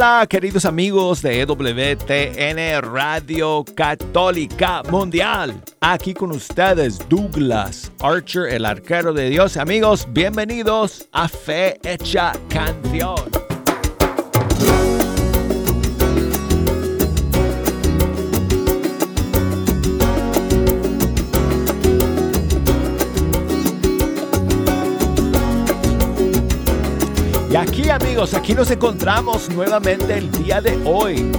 Hola queridos amigos de EWTN Radio Católica Mundial. Aquí con ustedes Douglas Archer, el arquero de Dios. Amigos, bienvenidos a Fe Hecha Canción. Aquí amigos, aquí nos encontramos nuevamente el día de hoy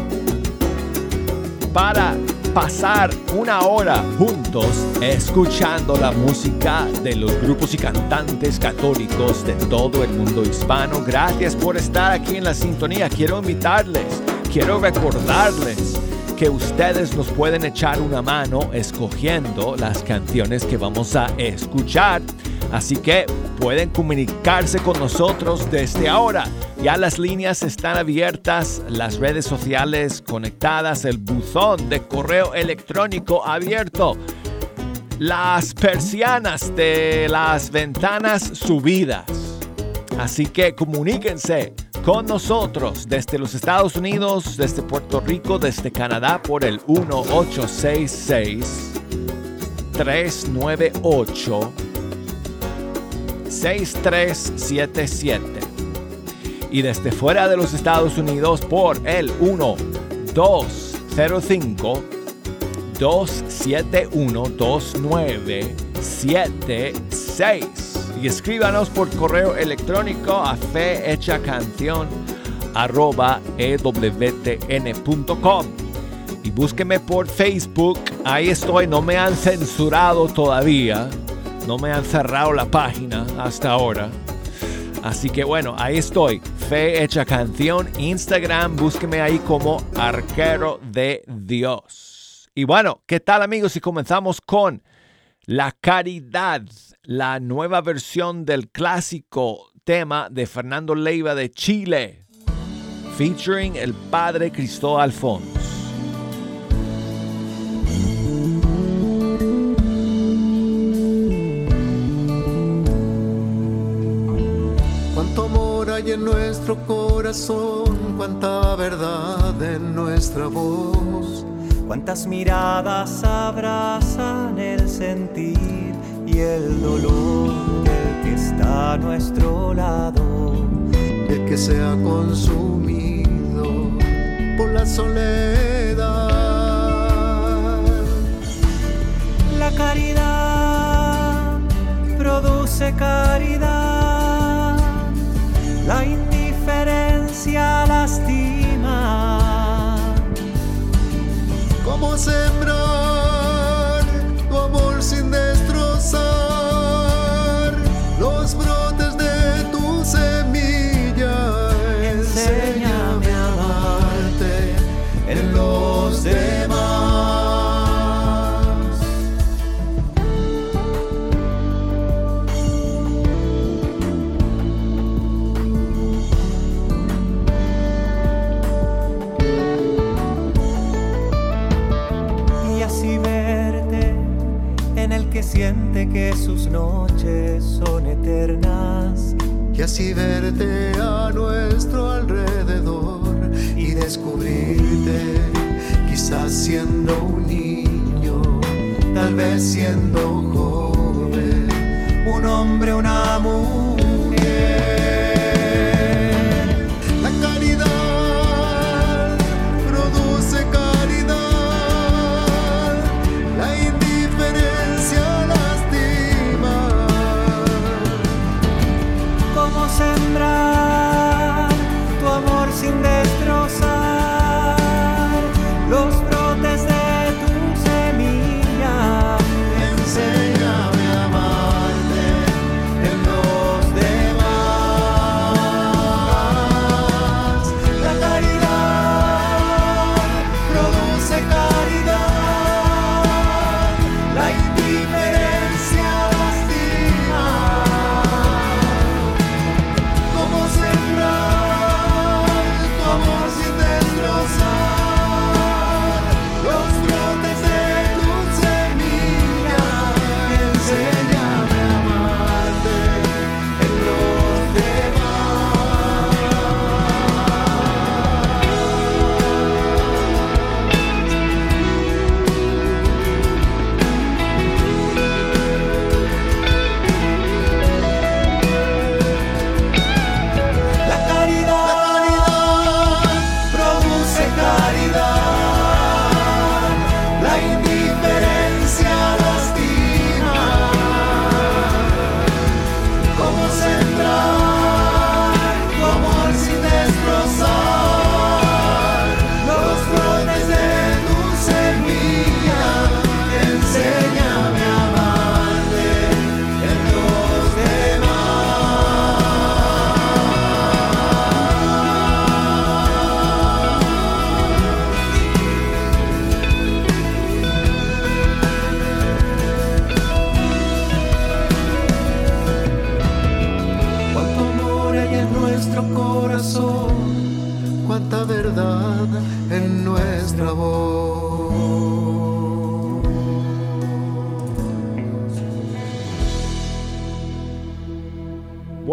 para pasar una hora juntos escuchando la música de los grupos y cantantes católicos de todo el mundo hispano. Gracias por estar aquí en la sintonía. Quiero invitarles, quiero recordarles que ustedes nos pueden echar una mano escogiendo las canciones que vamos a escuchar. Así que pueden comunicarse con nosotros desde ahora. Ya las líneas están abiertas, las redes sociales conectadas, el buzón de correo electrónico abierto, las persianas de las ventanas subidas. Así que comuníquense con nosotros desde los Estados Unidos, desde Puerto Rico, desde Canadá por el 1866 398 6377 y desde fuera de los Estados Unidos por el 1205 271 2976 y escríbanos por correo electrónico a fehechacanción arroba ewtn.com y búsqueme por Facebook, ahí estoy, no me han censurado todavía, no me han cerrado la página hasta ahora. Así que bueno, ahí estoy, Fe Hecha Canción, Instagram, búsqueme ahí como Arquero de Dios. Y bueno, ¿qué tal amigos? Y comenzamos con La Caridad, la nueva versión del clásico tema de Fernando Leiva de Chile, featuring el padre Cristóbal Alfonso. Hay en nuestro corazón, cuánta verdad en nuestra voz. Cuántas miradas abrazan el sentir y el dolor del que está a nuestro lado. El que se ha consumido por la soledad. La caridad produce caridad. La indiferencia lastima. ¿Cómo sembrar tu amor sin destrozar así verte a nuestro alrededor y descubrirte, quizás siendo un niño, tal vez siendo joven, un hombre, una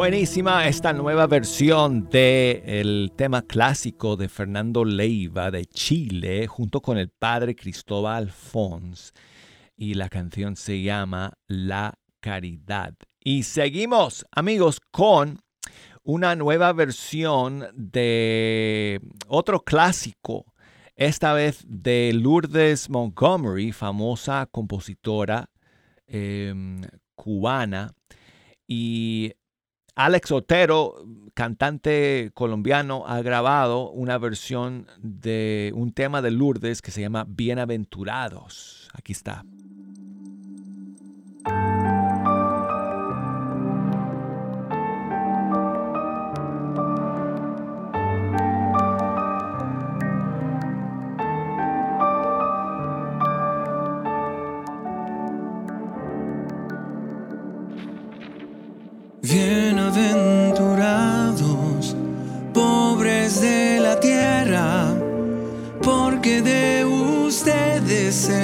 Buenísima esta nueva versión del el tema clásico de Fernando Leiva de Chile junto con el padre Cristóbal Fons y la canción se llama La Caridad. Y seguimos amigos con una nueva versión de otro clásico, esta vez de Lourdes Montgomery, famosa compositora em, cubana. Y Alex Otero, cantante colombiano, ha grabado una versión de un tema de Lourdes que se llama Bienaventurados. Aquí está.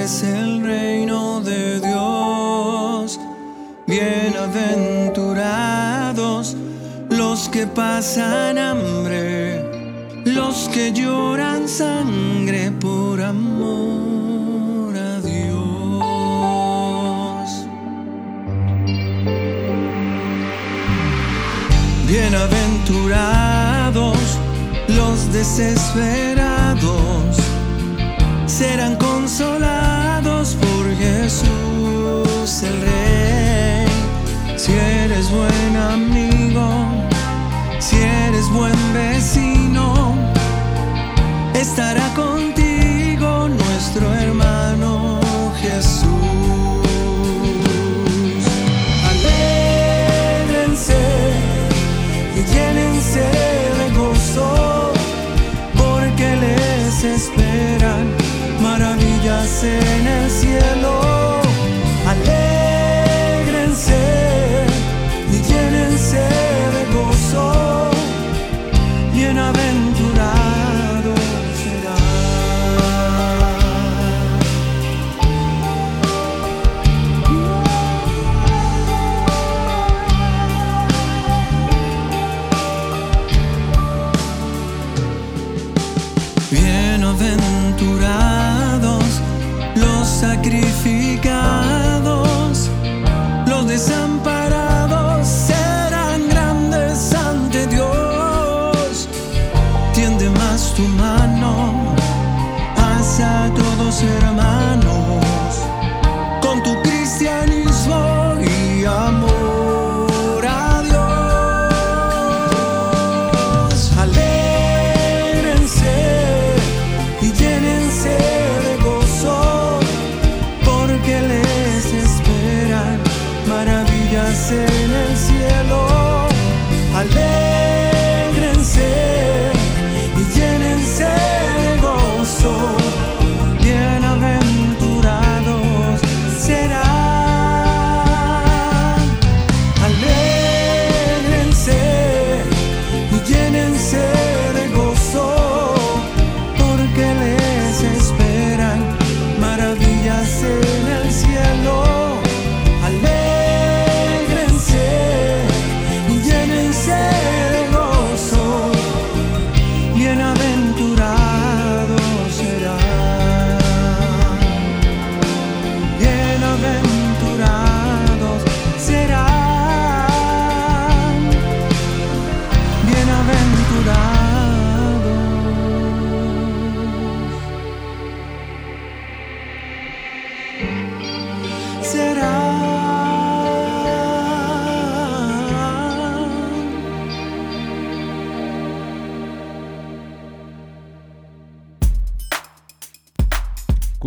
Es el reino de Dios. Bienaventurados los que pasan hambre, los que lloran sangre por amor. Bienaventurados los desesperados serán estará contigo nuestro hermano Jesús. de gozo, porque les esperan maravillas en el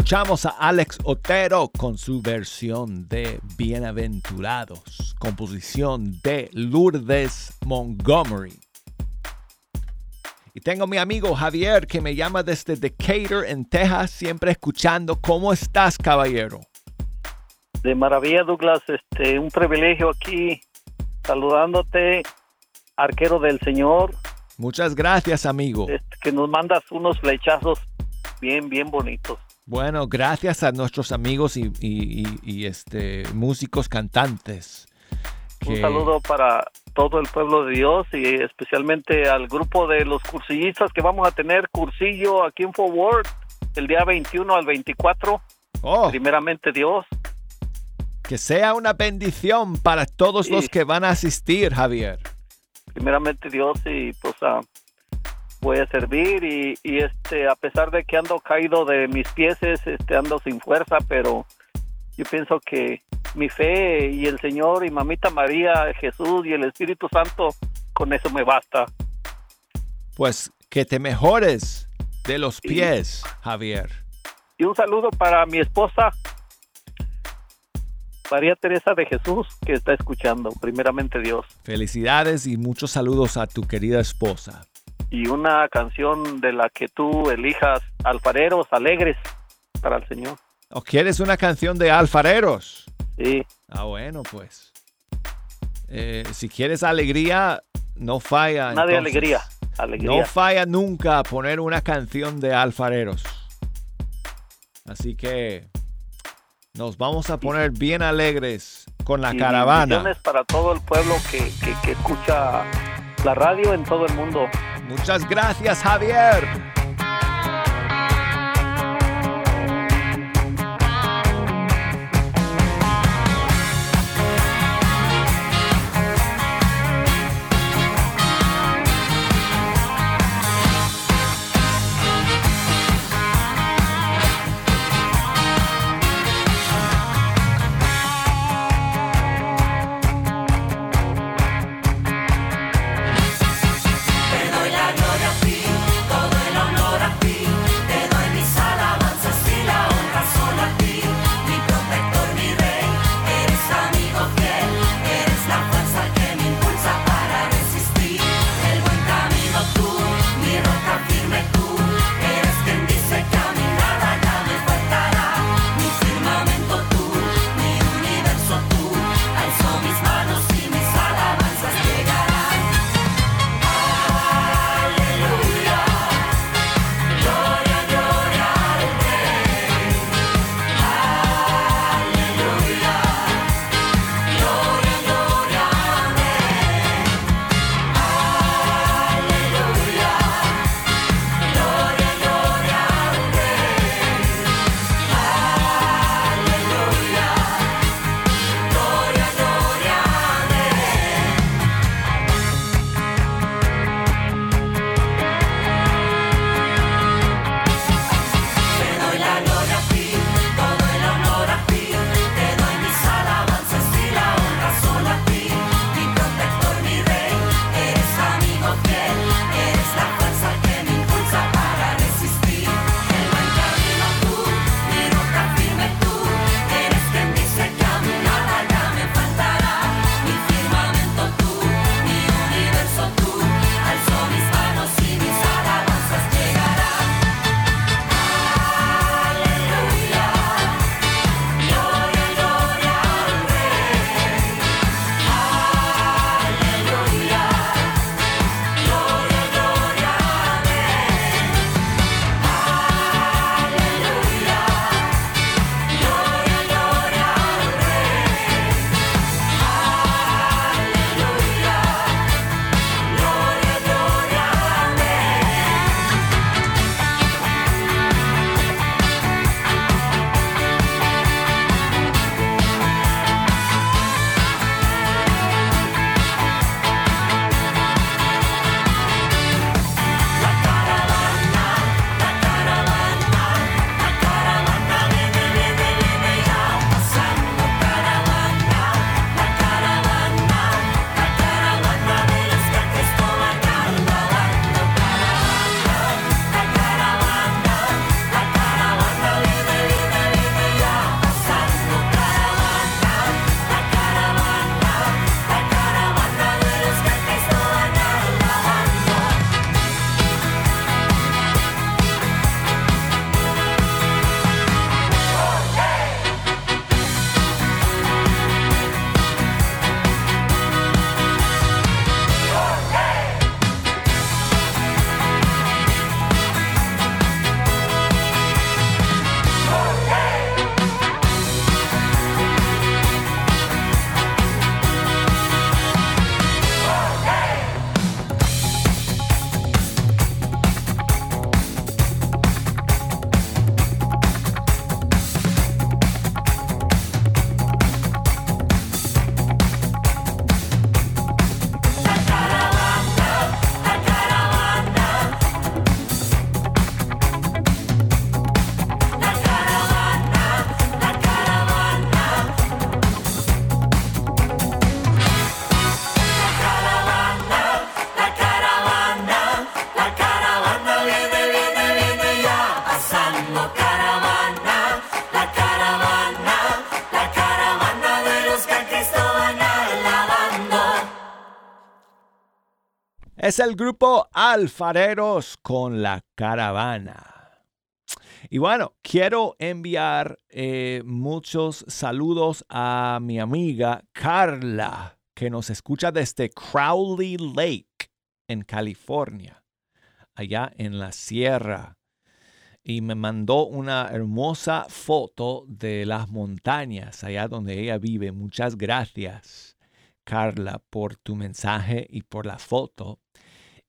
Escuchamos a Alex Otero con su versión de Bienaventurados, composición de Lourdes Montgomery. Y tengo a mi amigo Javier que me llama desde Decatur, en Texas, siempre escuchando. ¿Cómo estás, caballero? De maravilla, Douglas, este, un privilegio aquí saludándote, arquero del Señor, Muchas gracias, amigo. este, que nos mandas unos flechazos bien, bien bonitos. Bueno, gracias a nuestros amigos y, y- y- y, este, músicos cantantes. Un saludo para todo el pueblo de Dios y especialmente al grupo de los cursillistas que vamos a tener cursillo aquí en Fort Worth el día 21 al 24, Oh, primeramente Dios. que sea una bendición para todos Sí. los que van a asistir, Javier. primeramente Dios y pues ah, voy a servir y, y, este a pesar de que ando caído de mis pies este ando sin fuerza pero yo pienso que mi fe y el Señor y mamita María Jesús y el Espíritu Santo con eso me basta Pues que te mejores de los pies, Javier. y un saludo para mi esposa María Teresa de Jesús que está escuchando primeramente Dios Felicidades y muchos saludos a tu querida esposa. Y una canción de la que tú elijas alfareros alegres para el Señor ¿O quieres una canción de alfareros? sí Ah, bueno, pues. Eh, si quieres alegría, no falla. Una de alegría, alegría. No falla nunca poner una canción de alfareros. Así que nos vamos a poner bien alegres con la Y caravana. para todo el pueblo que, que, que escucha la radio en todo el mundo. Muchas gracias, Javier. Es el grupo Alfareros con la caravana. Y bueno, quiero enviar eh, muchos saludos a mi amiga Carla, que nos escucha desde Crowley Lake, en California, allá en la sierra. Y me mandó una hermosa foto de las montañas, allá donde ella vive. Muchas gracias, Carla, por tu mensaje y por la foto.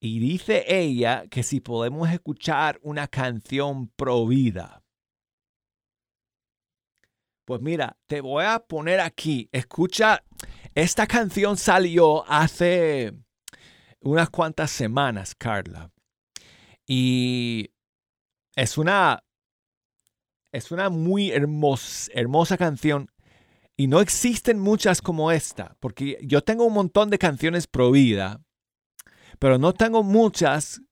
Y dice ella que si podemos escuchar una canción pro vida. Pues mira, te voy a poner aquí. Escucha, esta canción salió hace unas cuantas semanas, Carla. Y es una es una muy hermosa, canción y no existen muchas como esta, porque yo tengo un montón de canciones pro vida pero no tengo muchas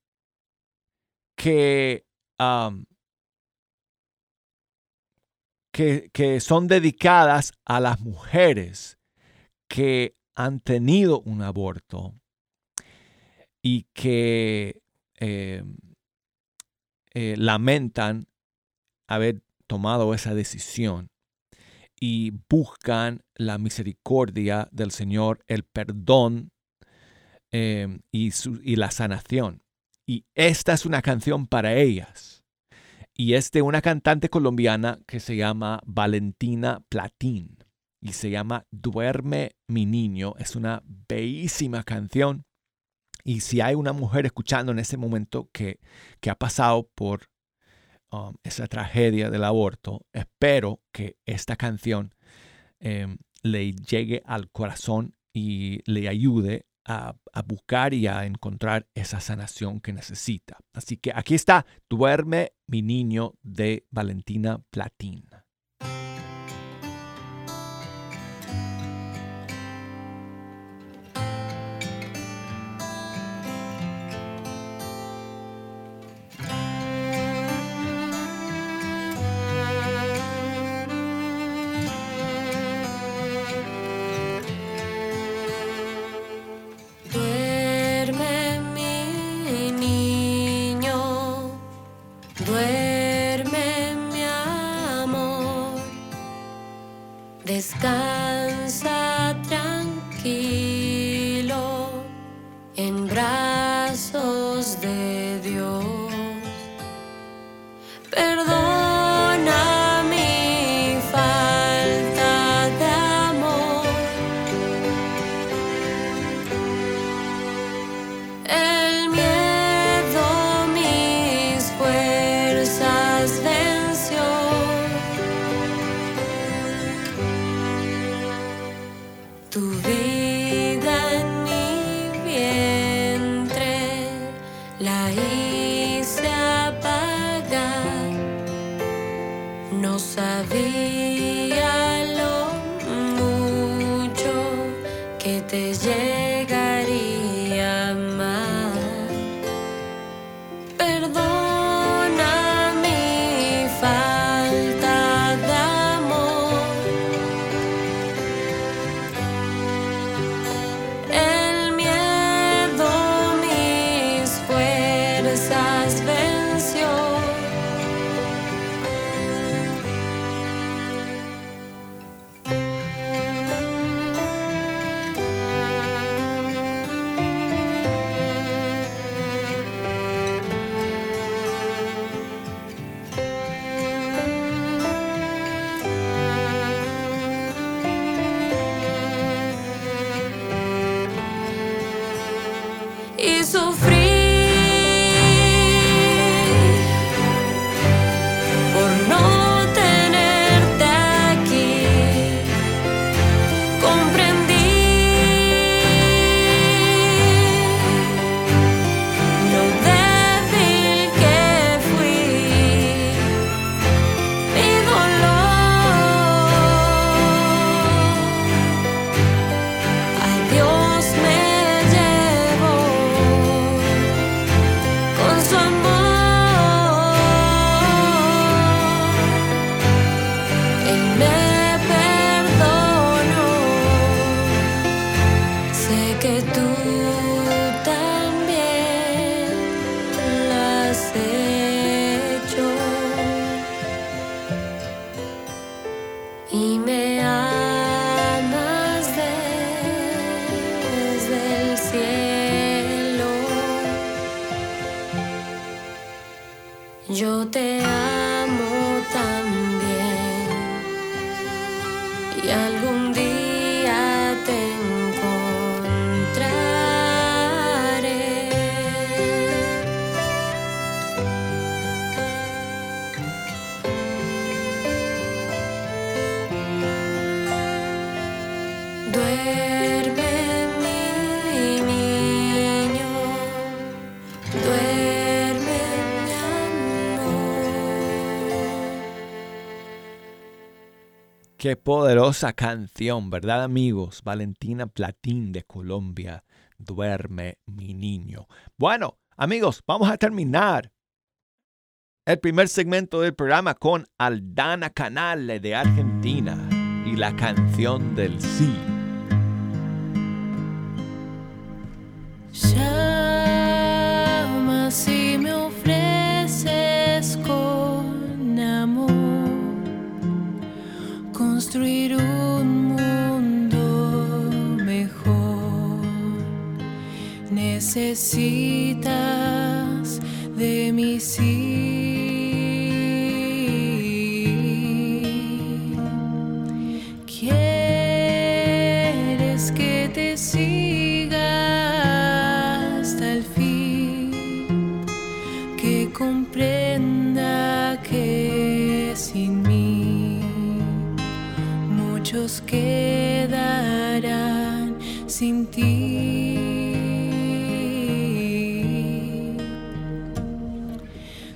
que, que, son dedicadas a las mujeres que han tenido un aborto y que eh, eh, lamentan haber tomado esa decisión y buscan la misericordia del Señor, el perdón Em, y, la sanación. Y esta es una canción para ellas. Y es de una cantante colombiana que se llama Valentina Platín. Y se llama Duerme mi niño. Es una bellísima canción. Y si hay una mujer escuchando en ese momento que, que ha pasado por um, esa tragedia del aborto, espero que esta canción em, le llegue al corazón y le ayude a, buscar y a encontrar esa sanación que necesita. Así que aquí está, Duerme mi niño de Valentina Platín. Yo te amo. Qué poderosa canción, ¿verdad amigos? Valentina Platín de Colombia, Duerme mi niño. Bueno, amigos, vamos a terminar el primer segmento del programa con Aldana Canale de Argentina y la canción del sí. construir un mundo mejor. Necesitas de mis hijos.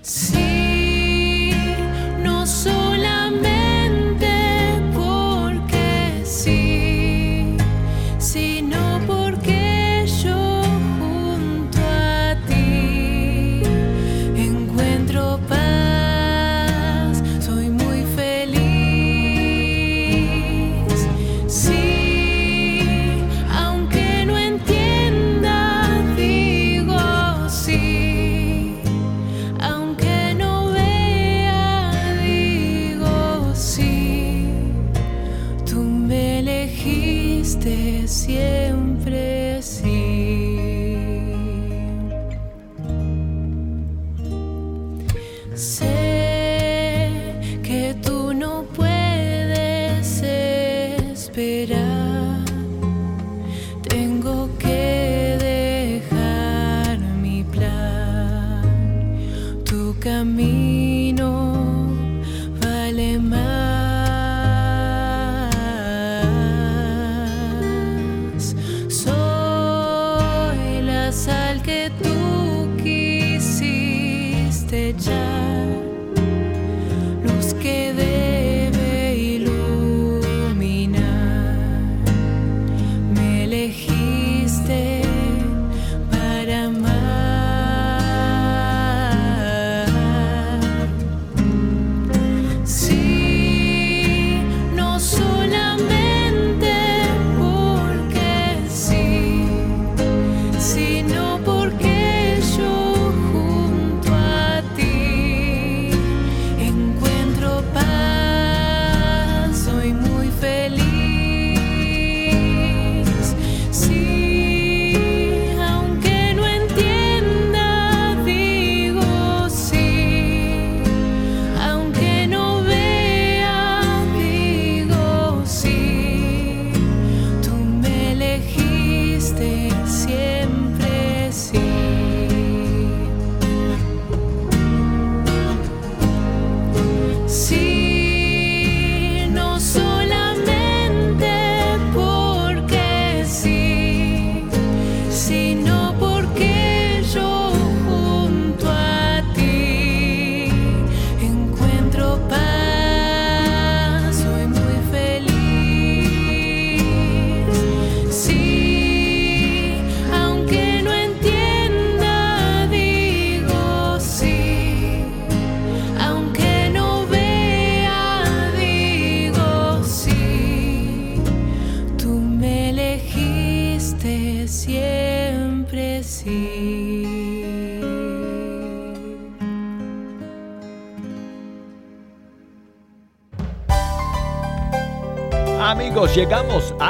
Sim.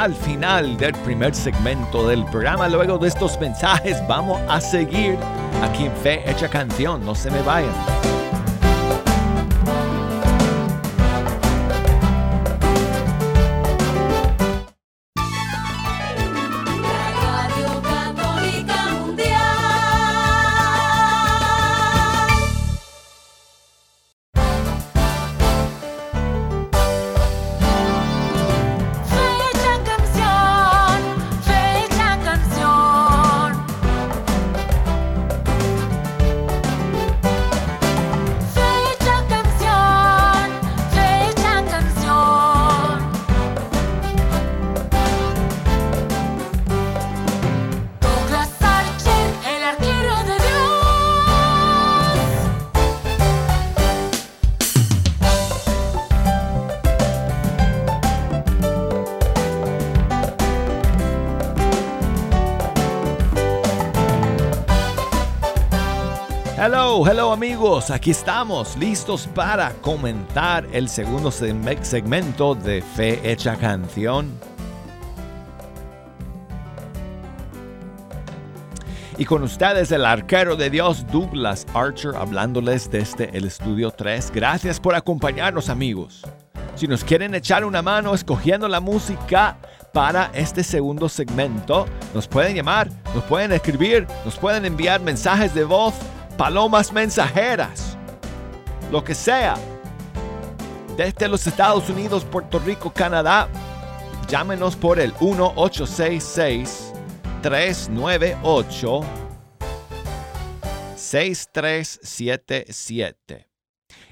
al final del primer segmento del programa. Luego de estos mensajes vamos a seguir aquí en Fe Hecha Canción. No se me vayan. Aquí estamos listos para comentar el segundo segmento de Fe Hecha Canción. Y con ustedes el arquero de Dios Douglas Archer hablándoles desde el estudio 3. Gracias por acompañarnos amigos. Si nos quieren echar una mano escogiendo la música para este segundo segmento, nos pueden llamar, nos pueden escribir, nos pueden enviar mensajes de voz palomas mensajeras, lo que sea. Desde los Estados Unidos, Puerto Rico, Canadá, llámenos por el 1866 398 6377.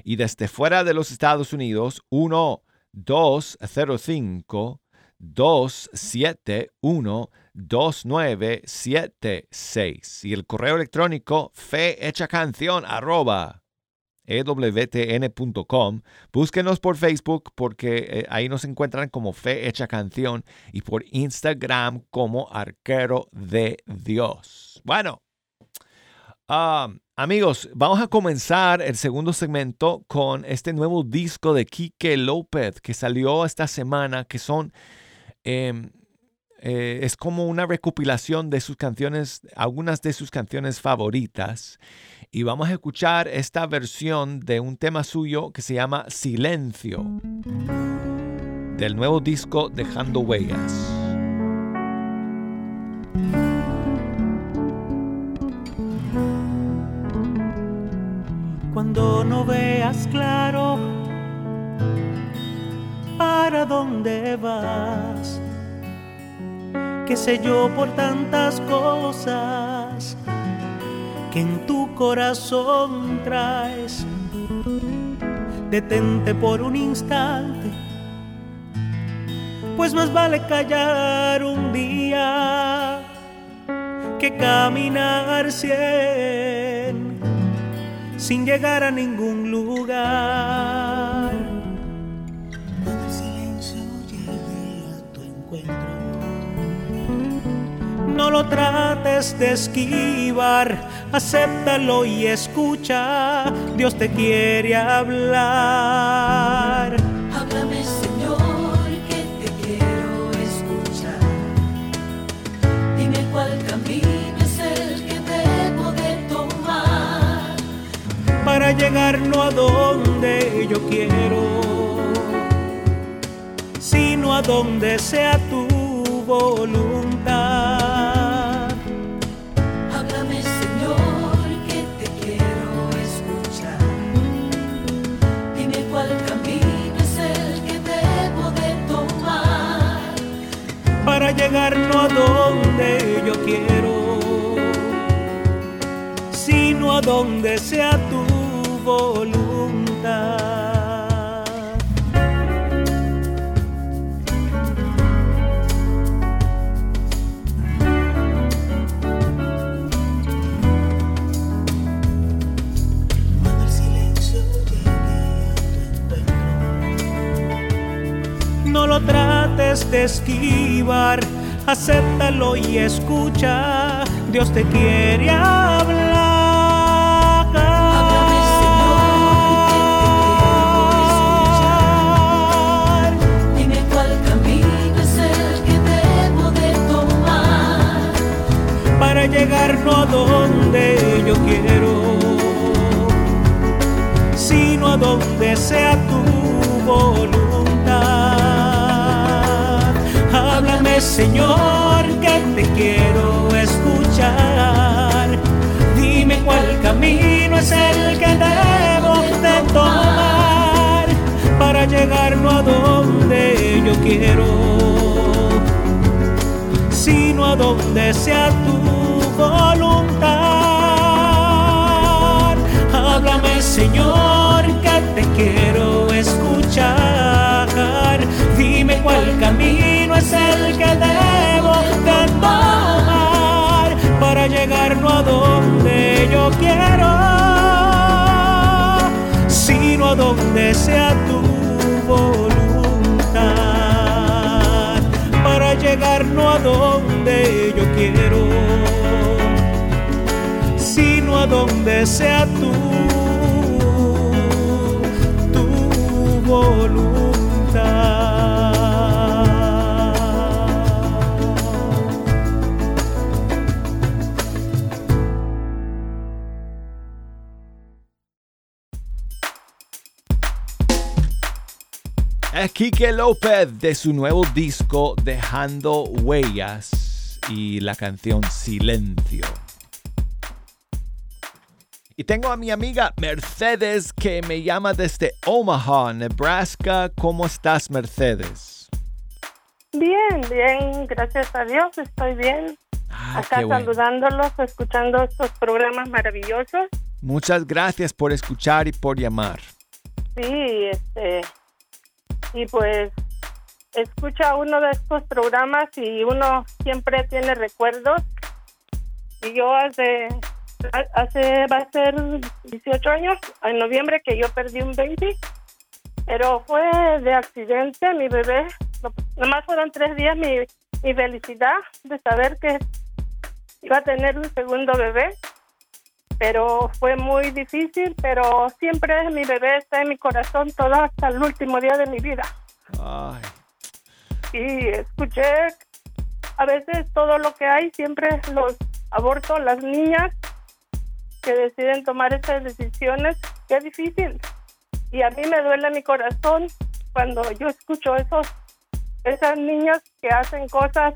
Y desde fuera de los Estados Unidos, 1205 271 2976 y el correo electrónico canción arroba ewtn.com. Búsquenos por Facebook porque eh, ahí nos encuentran como Fe Hecha Canción y por Instagram como Arquero de Dios. Bueno, amigos, vamos a comenzar el segundo segmento con este nuevo disco de Quique López que salió esta semana, que son... Em, eh, es como una recopilación de sus canciones, algunas de sus canciones favoritas. Y vamos a escuchar esta versión de un tema suyo que se llama Silencio, del nuevo disco Dejando Huellas. Cuando no veas claro para dónde vas qué sé yo, por tantas cosas que en tu corazón traes. Detente por un instante, pues más vale callar un día que caminar cien sin llegar a ningún lugar. Cuando el silencio llegue a tu encuentro no lo trates de esquivar, acéptalo y escucha, Dios te quiere hablar. Háblame Señor, que te quiero escuchar. Dime cuál camino es el que debo de tomar. Para llegar no a donde yo quiero, sino a donde sea tu voluntad. Llegar no a donde yo quiero, sino a donde sea tu voluntad. Trates de esquivar acéptalo y escucha, Dios te quiere hablar. Háblame, Señor, que te quiero escuchar. Dime cuál camino es el que debo de tomar. Para llegar no a donde yo quiero, sino a donde sea tu voluntad. Señor que te quiero escuchar. Dime cuál camino es el que debo de tomar para llegar no a donde yo quiero, sino a donde sea tu voluntad. Háblame Señor que te quiero es el que debo de tomar para llegar no a donde yo quiero, sino a donde sea tu voluntad. Para llegar no a donde yo quiero, sino a donde sea tú, tu voluntad. Quique López de su nuevo disco Dejando Huellas y la canción Silencio. Y tengo a mi amiga Mercedes que me llama desde Omaha, Nebraska. ¿Cómo estás, Mercedes? Bien, bien, gracias a Dios, estoy bien. Ah, Acá bueno. saludándolos, escuchando estos programas maravillosos. Muchas gracias por escuchar y por llamar. Sí, este, y pues escucha uno de estos programas y uno siempre tiene recuerdos. Y yo hace, hace, va a ser 18 años, en noviembre, que yo perdí un baby, pero fue de accidente, mi bebé. Nomás fueron tres días mi, mi felicidad de saber que iba a tener un segundo bebé pero fue muy difícil, pero siempre mi bebé está en mi corazón todo hasta el último día de mi vida. Ay, Y escuché a veces todo lo que hay, siempre los aborto, las niñas que deciden tomar estas decisiones, qué difícil. Y a mí me duele mi corazón cuando yo escucho esos, esas niñas que hacen cosas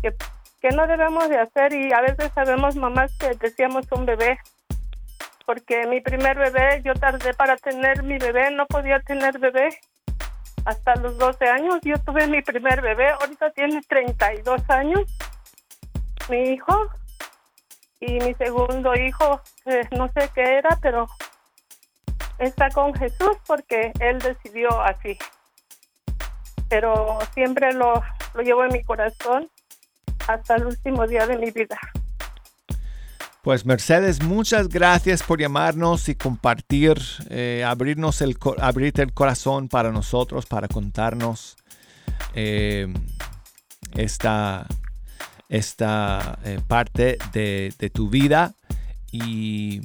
que, que no debemos de hacer y a veces sabemos mamás que decíamos un bebé. Porque mi primer bebé, yo tardé para tener mi bebé, no podía tener bebé hasta los 12 años. Yo tuve mi primer bebé, ahorita tiene 32 años, mi hijo. Y mi segundo hijo, eh, no sé qué era, pero está con Jesús porque él decidió así. Pero siempre lo, lo llevo en mi corazón hasta el último día de mi vida. Pues Mercedes, muchas gracias por llamarnos y compartir, eh, abrirnos el, abrirte el corazón para nosotros, para contarnos eh, esta, esta eh, parte de, de tu vida y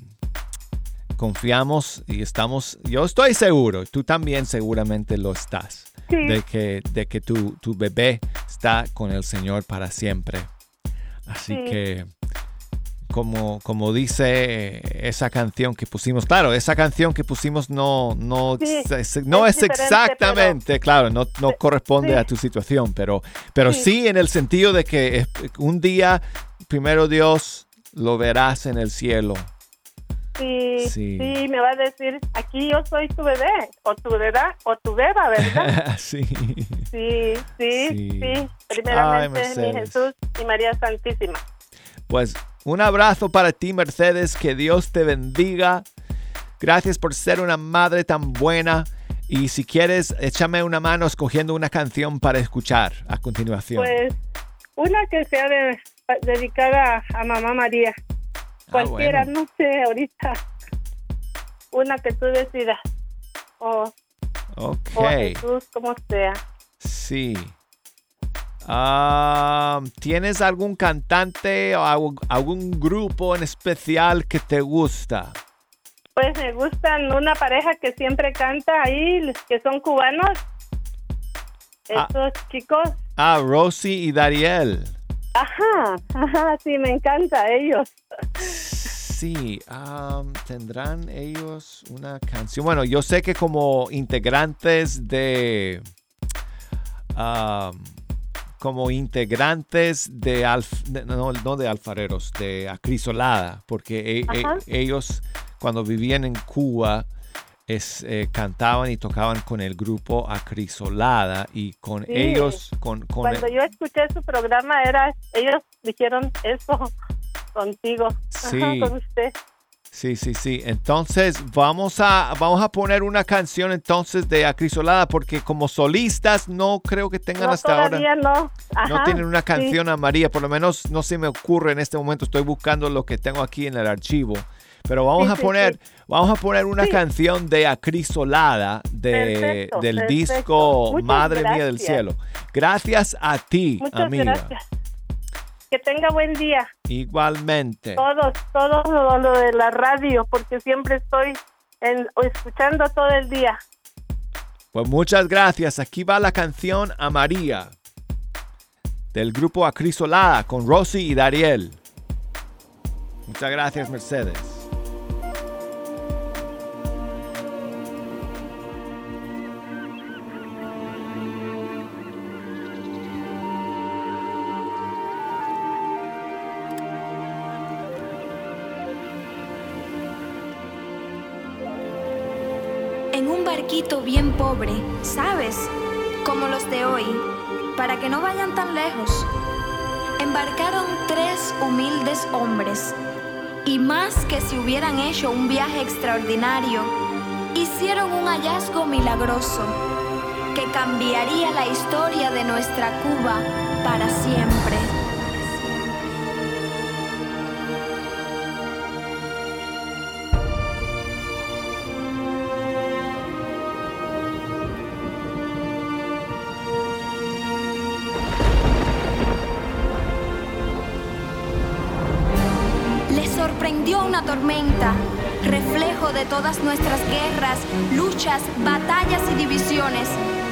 confiamos y estamos, yo estoy seguro, tú también seguramente lo estás, Sí. de que, de que tu, tu bebé está con el Señor para siempre. Así Sí. que como, como dice esa canción que pusimos, claro, esa canción que pusimos no, no, Sí, es, no es exactamente, claro, no, no corresponde a tu situación, pero, pero Sí. en el sentido de que un día, primero Dios, lo verás en el cielo. Sí, Sí. sí, me va a decir, aquí yo soy tu bebé, o tu bebé, o tu beba, ¿verdad? sí. Sí, sí, Sí. sí. Primeramente, mi Mercedes. Jesús y María Santísima. Pues un abrazo para ti, Mercedes. Que Dios te bendiga. Gracias por ser una madre tan buena. Y si quieres, échame una mano escogiendo una canción para escuchar a continuación. Pues, una que sea de- dedicada a Mamá María. Ah, Cualquiera, bueno. no sé, ahorita. Una que tú decidas. O, Ok, o a Jesús, como sea. sí. Ah, ¿Tienes algún cantante o algún- algún grupo en especial que te gusta? Pues me gustan una pareja que siempre canta ahí, que son cubanos. Ah. Estos chicos. Ah, Rosy y Dariel. Ajá, ajá, sí, me encanta ellos. Sí, tendrán ellos una canción. Bueno, yo sé que como integrantes de. como integrantes de, Alf- de- no, no de alfareros, de acrisolada, porque e- e- ellos cuando vivían en Cuba es, eh, cantaban y tocaban con el grupo acrisolada y con Sí. ellos, con, con Cuando yo escuché su programa, era ellos dijeron eso contigo, Ajá, Sí. con usted. Sí, sí, sí. Entonces vamos a, vamos a poner una canción entonces de Acrisolada porque como solistas no creo que tengan No, hasta ahora. no. Ajá, No tienen una sí. canción a María, por lo menos no se me ocurre en este momento. Estoy buscando lo que tengo aquí en el archivo. Pero vamos Sí, a poner, sí. vamos a poner una canción de Acrisolada de, Perfecto, del perfecto. disco Muchas Madre Mía del gracias. Cielo. Gracias a ti, Muchas amiga. gracias. Que tenga buen día. Igualmente. Todos, todos lo, lo de la radio, porque siempre estoy en- escuchando todo el día. Pues muchas gracias. Aquí va la canción a María del grupo Acrisolada con Rosy y Dariel. Muchas gracias, Mercedes. Bien pobre, ¿sabes? Como los de hoy, para que no vayan tan lejos. Embarcaron tres humildes hombres y más que si hubieran hecho un viaje extraordinario, hicieron un hallazgo milagroso que cambiaría la historia de nuestra Cuba para siempre. Tormenta, reflejo de todas nuestras guerras, luchas, batallas y divisiones.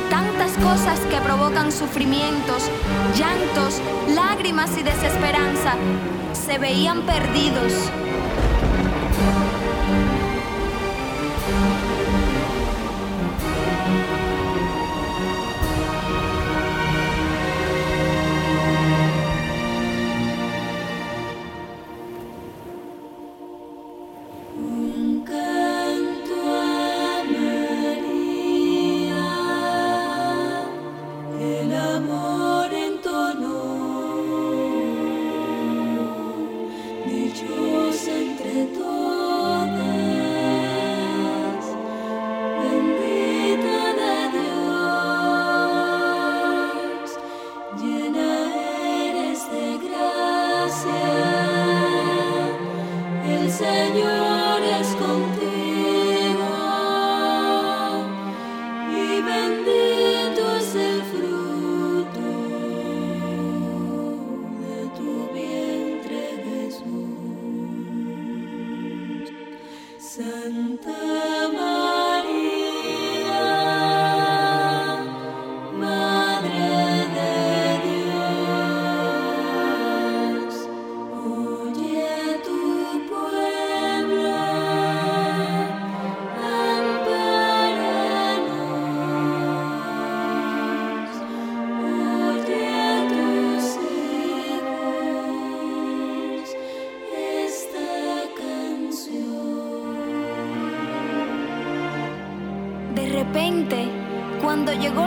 Tantas cosas que provocan sufrimientos, llantos, lágrimas y desesperanza. Se veían perdidos.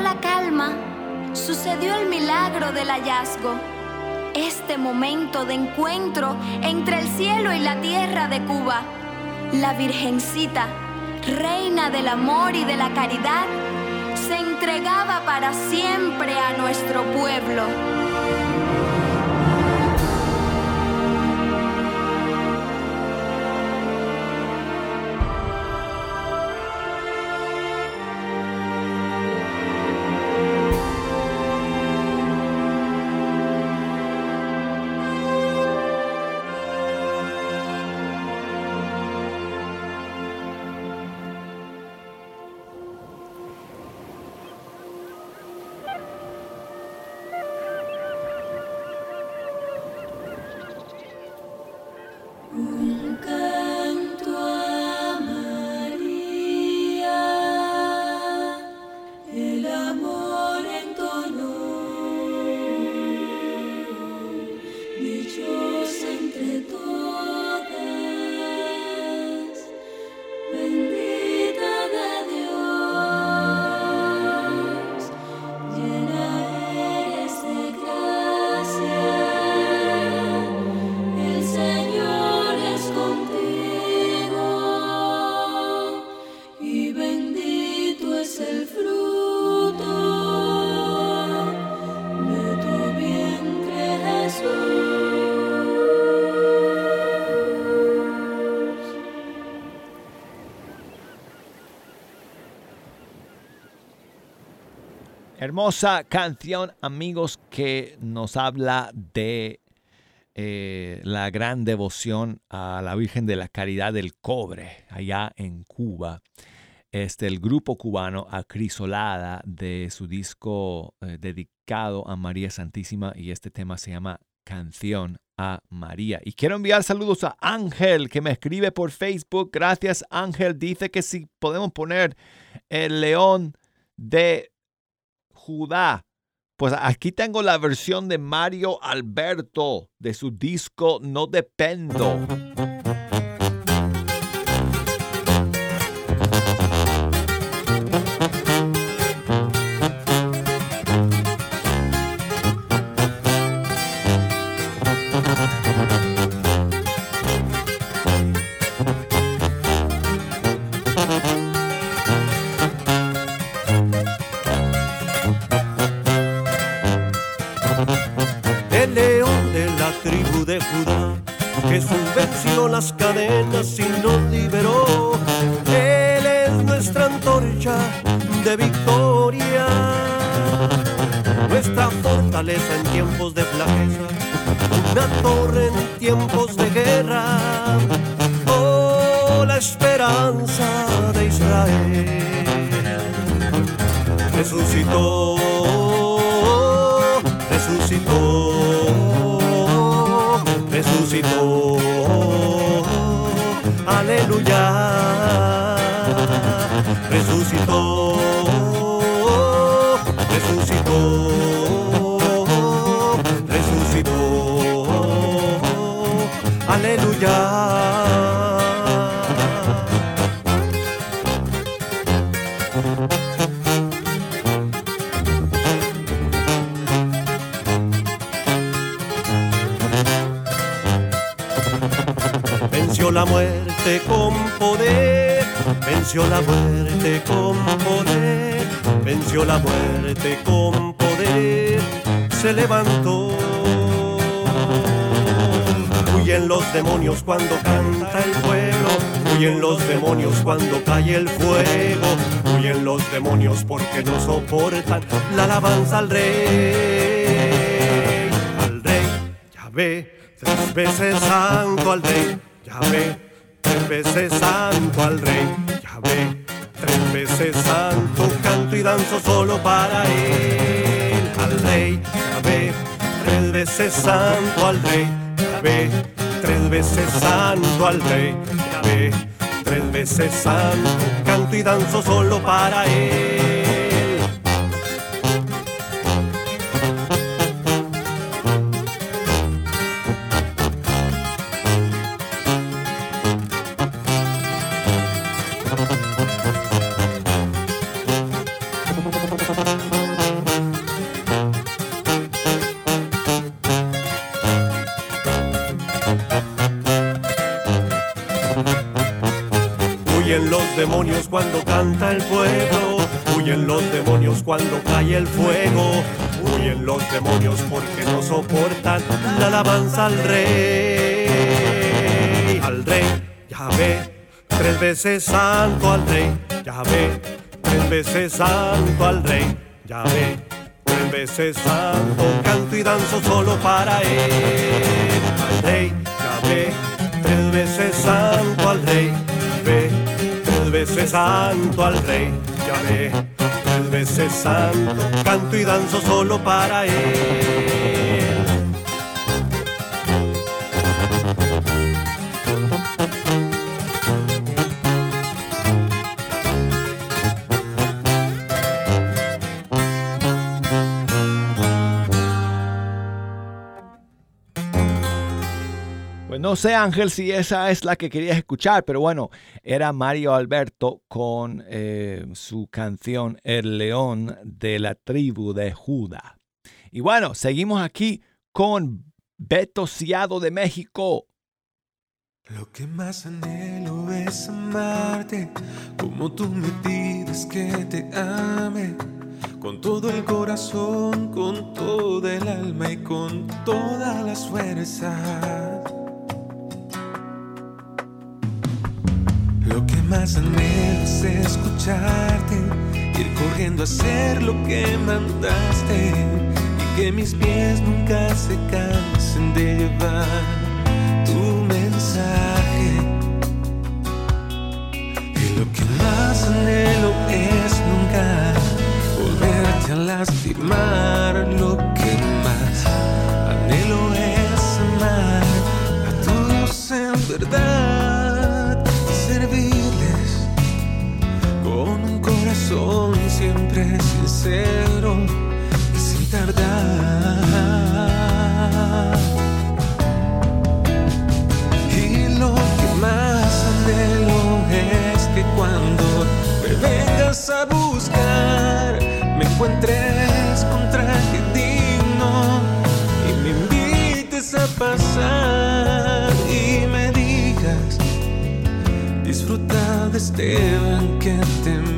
La calma, sucedió el milagro del hallazgo. Este momento de encuentro entre el cielo y la tierra de Cuba. La Virgencita, reina del amor y de la caridad, se entregaba para siempre a nuestro pueblo. Hermosa canción, amigos, que nos habla de eh, la gran devoción a la Virgen de la Caridad del Cobre, allá en Cuba. Este, el grupo cubano Acrisolada de su disco eh, dedicado a María Santísima y este tema se llama Canción a María. Y quiero enviar saludos a Ángel que me escribe por Facebook. Gracias Ángel. Dice que si podemos poner el león de Judá pues aquí tengo la versión de Mario Alberto de su disco No Dependo. Venció la muerte con poder, venció la muerte con poder, se levantó. Huyen los demonios cuando canta el pueblo, huyen los demonios cuando cae el fuego, huyen los demonios porque no soportan la alabanza al rey, al rey, ya ve, tres veces santo al rey ve, tres veces santo al rey, santo, canto y danzo solo para él, al rey, ve, tres veces santo al rey, ve, tres veces santo al rey, ve, tres veces santo, canto y danzo solo para él. Demonios cuando canta el pueblo, huyen los demonios cuando cae el fuego, huyen los demonios porque no soportan la alabanza al rey, al rey, ya ve, tres veces santo al rey, ya ve, tres veces santo al rey, ya ve, tres veces santo, canto y danzo solo para él, al rey, ya ve, tres veces santo al rey, veces santo al rey, ve, tres veces santo, canto y danzo solo para él. No sé, Ángel, si esa es la que querías escuchar, pero bueno, era Mario Alberto con eh, su canción El León de la tribu de Judá. Y bueno, seguimos aquí con Beto Ciado de México. Lo que más anhelo es amarte, como tú me pides que te ame, con todo el corazón, con todo el alma y con todas las fuerzas. Más anhelo es escucharte, ir corriendo a hacer lo que mandaste y que mis pies nunca se cansen de llevar tu mensaje. Y lo que más anhelo es nunca volverte a lastimar. Lo que más anhelo es amar a todos en verdad corazón siempre sincero y sin tardar. Y lo que más anhelo es que cuando me vengas a buscar, me encuentres con traje digno y me invites a pasar y me digas, disfruta de este banquete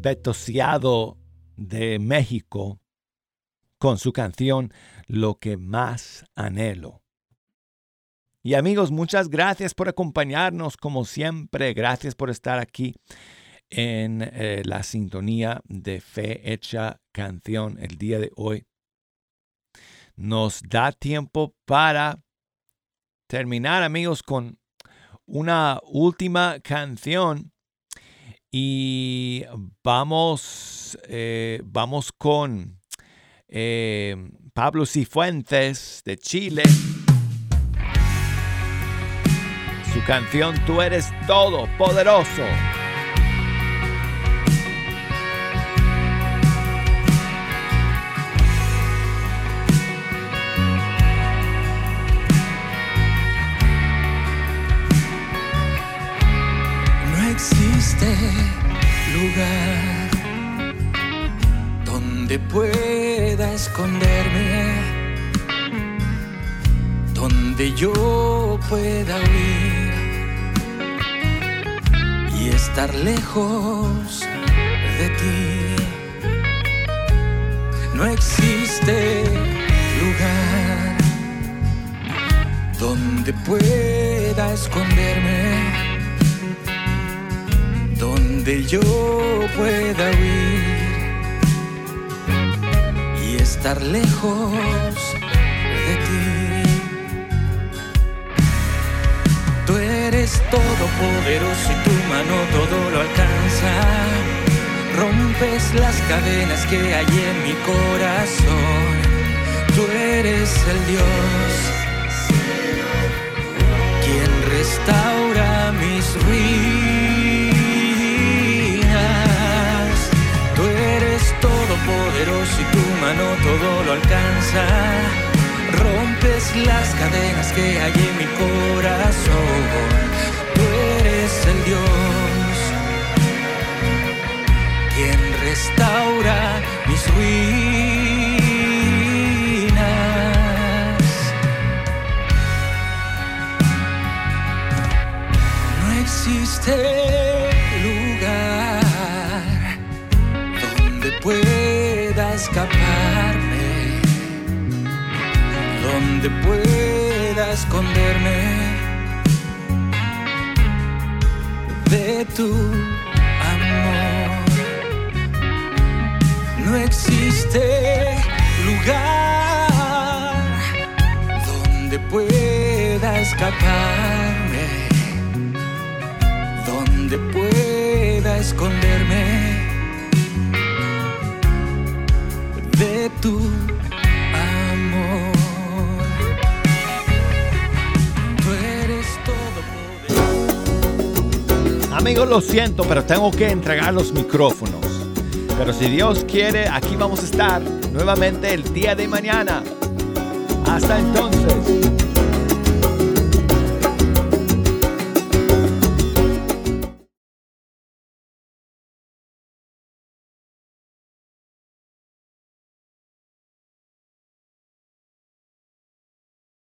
es Beto Ciado de México con su canción Lo que más anhelo. Y amigos, muchas gracias por acompañarnos como siempre. Gracias por estar aquí en eh, la sintonía de Fe Hecha Canción el día de hoy. Nos da tiempo para terminar, amigos, con una última canción y vamos, eh, vamos con eh, Pablo Cifuentes de Chile. Su canción Tú eres todo poderoso. Existe lugar donde pueda esconderme, donde yo pueda huir y estar lejos de ti. No existe lugar donde pueda esconderme donde yo pueda huir y estar lejos de ti. Tú eres todopoderoso y tu mano todo lo alcanza. Rompes las cadenas que hay en mi corazón. Tú eres el Dios quien restaura alcanza. Rompes las cadenas que hay en mi corazón. Tú eres el Dios quien restaura mis ruinas. No existe lugar donde pueda escaparme, donde pueda esconderme de tu amor. No existe lugar donde pueda escaparme, donde pueda esconderme de tu. Amigos, lo siento, pero tengo que entregar los micrófonos. Pero si Dios quiere, aquí vamos a estar nuevamente el día de mañana. Hasta entonces.